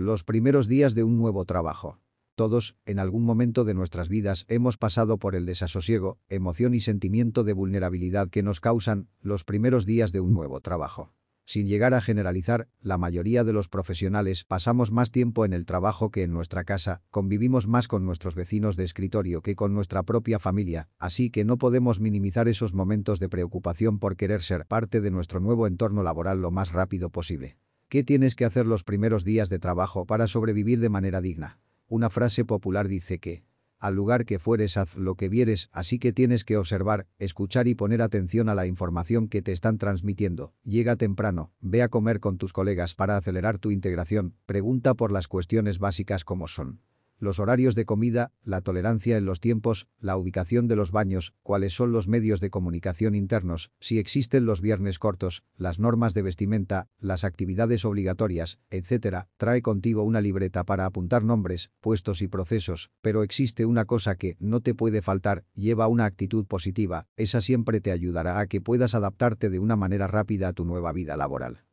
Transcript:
Los primeros días de un nuevo trabajo. Todos, en algún momento de nuestras vidas, hemos pasado por el desasosiego, emoción y sentimiento de vulnerabilidad que nos causan los primeros días de un nuevo trabajo. Sin llegar a generalizar, la mayoría de los profesionales pasamos más tiempo en el trabajo que en nuestra casa, convivimos más con nuestros vecinos de escritorio que con nuestra propia familia, así que no podemos minimizar esos momentos de preocupación por querer ser parte de nuestro nuevo entorno laboral lo más rápido posible. ¿Qué tienes que hacer los primeros días de trabajo para sobrevivir de manera digna? Una frase popular dice que al lugar que fueres haz lo que vieres, así que tienes que observar, escuchar y poner atención a la información que te están transmitiendo. Llega temprano, ve a comer con tus colegas para acelerar tu integración, pregunta por las cuestiones básicas como son los horarios de comida, la tolerancia en los tiempos, la ubicación de los baños, cuáles son los medios de comunicación internos, si existen los viernes cortos, las normas de vestimenta, las actividades obligatorias, etc. Trae contigo una libreta para apuntar nombres, puestos y procesos, pero existe una cosa que no te puede faltar, lleva una actitud positiva, esa siempre te ayudará a que puedas adaptarte de una manera rápida a tu nueva vida laboral.